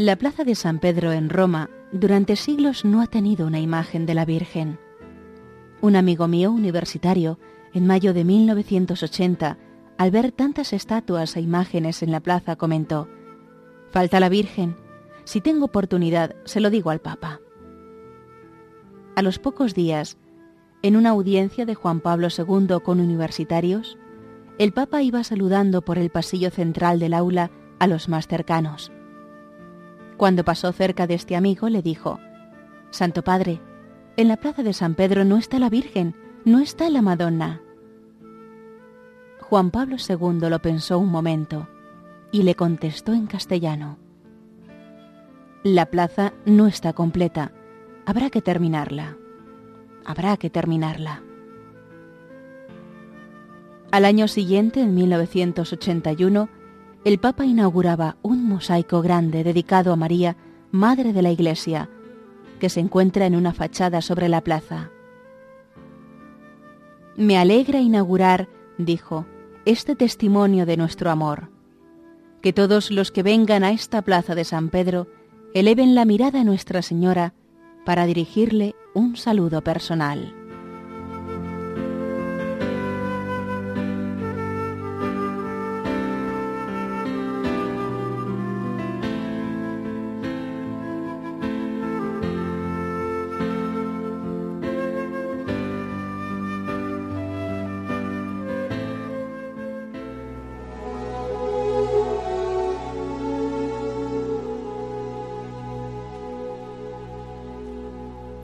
La plaza de San Pedro en Roma durante siglos no ha tenido una imagen de la Virgen. Un amigo mío universitario, en mayo de 1980, al ver tantas estatuas e imágenes en la plaza, comentó, Falta la Virgen. Si tengo oportunidad, se lo digo al Papa. A los pocos días, en una audiencia de Juan Pablo II con universitarios, el Papa iba saludando por el pasillo central del aula a los más cercanos. Cuando pasó cerca de este amigo, le dijo, Santo Padre, en la plaza de San Pedro no está la Virgen, no está la Madonna. Juan Pablo II lo pensó un momento y le contestó en castellano, La plaza no está completa, habrá que terminarla, habrá que terminarla. Al año siguiente, en 1981, el Papa inauguraba un mosaico grande dedicado a María, Madre de la Iglesia, que se encuentra en una fachada sobre la plaza. Me alegra inaugurar, dijo, este testimonio de nuestro amor. Que todos los que vengan a esta plaza de San Pedro eleven la mirada a Nuestra Señora para dirigirle un saludo personal.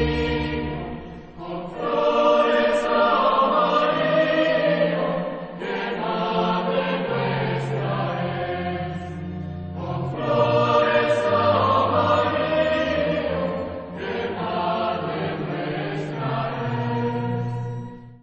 you.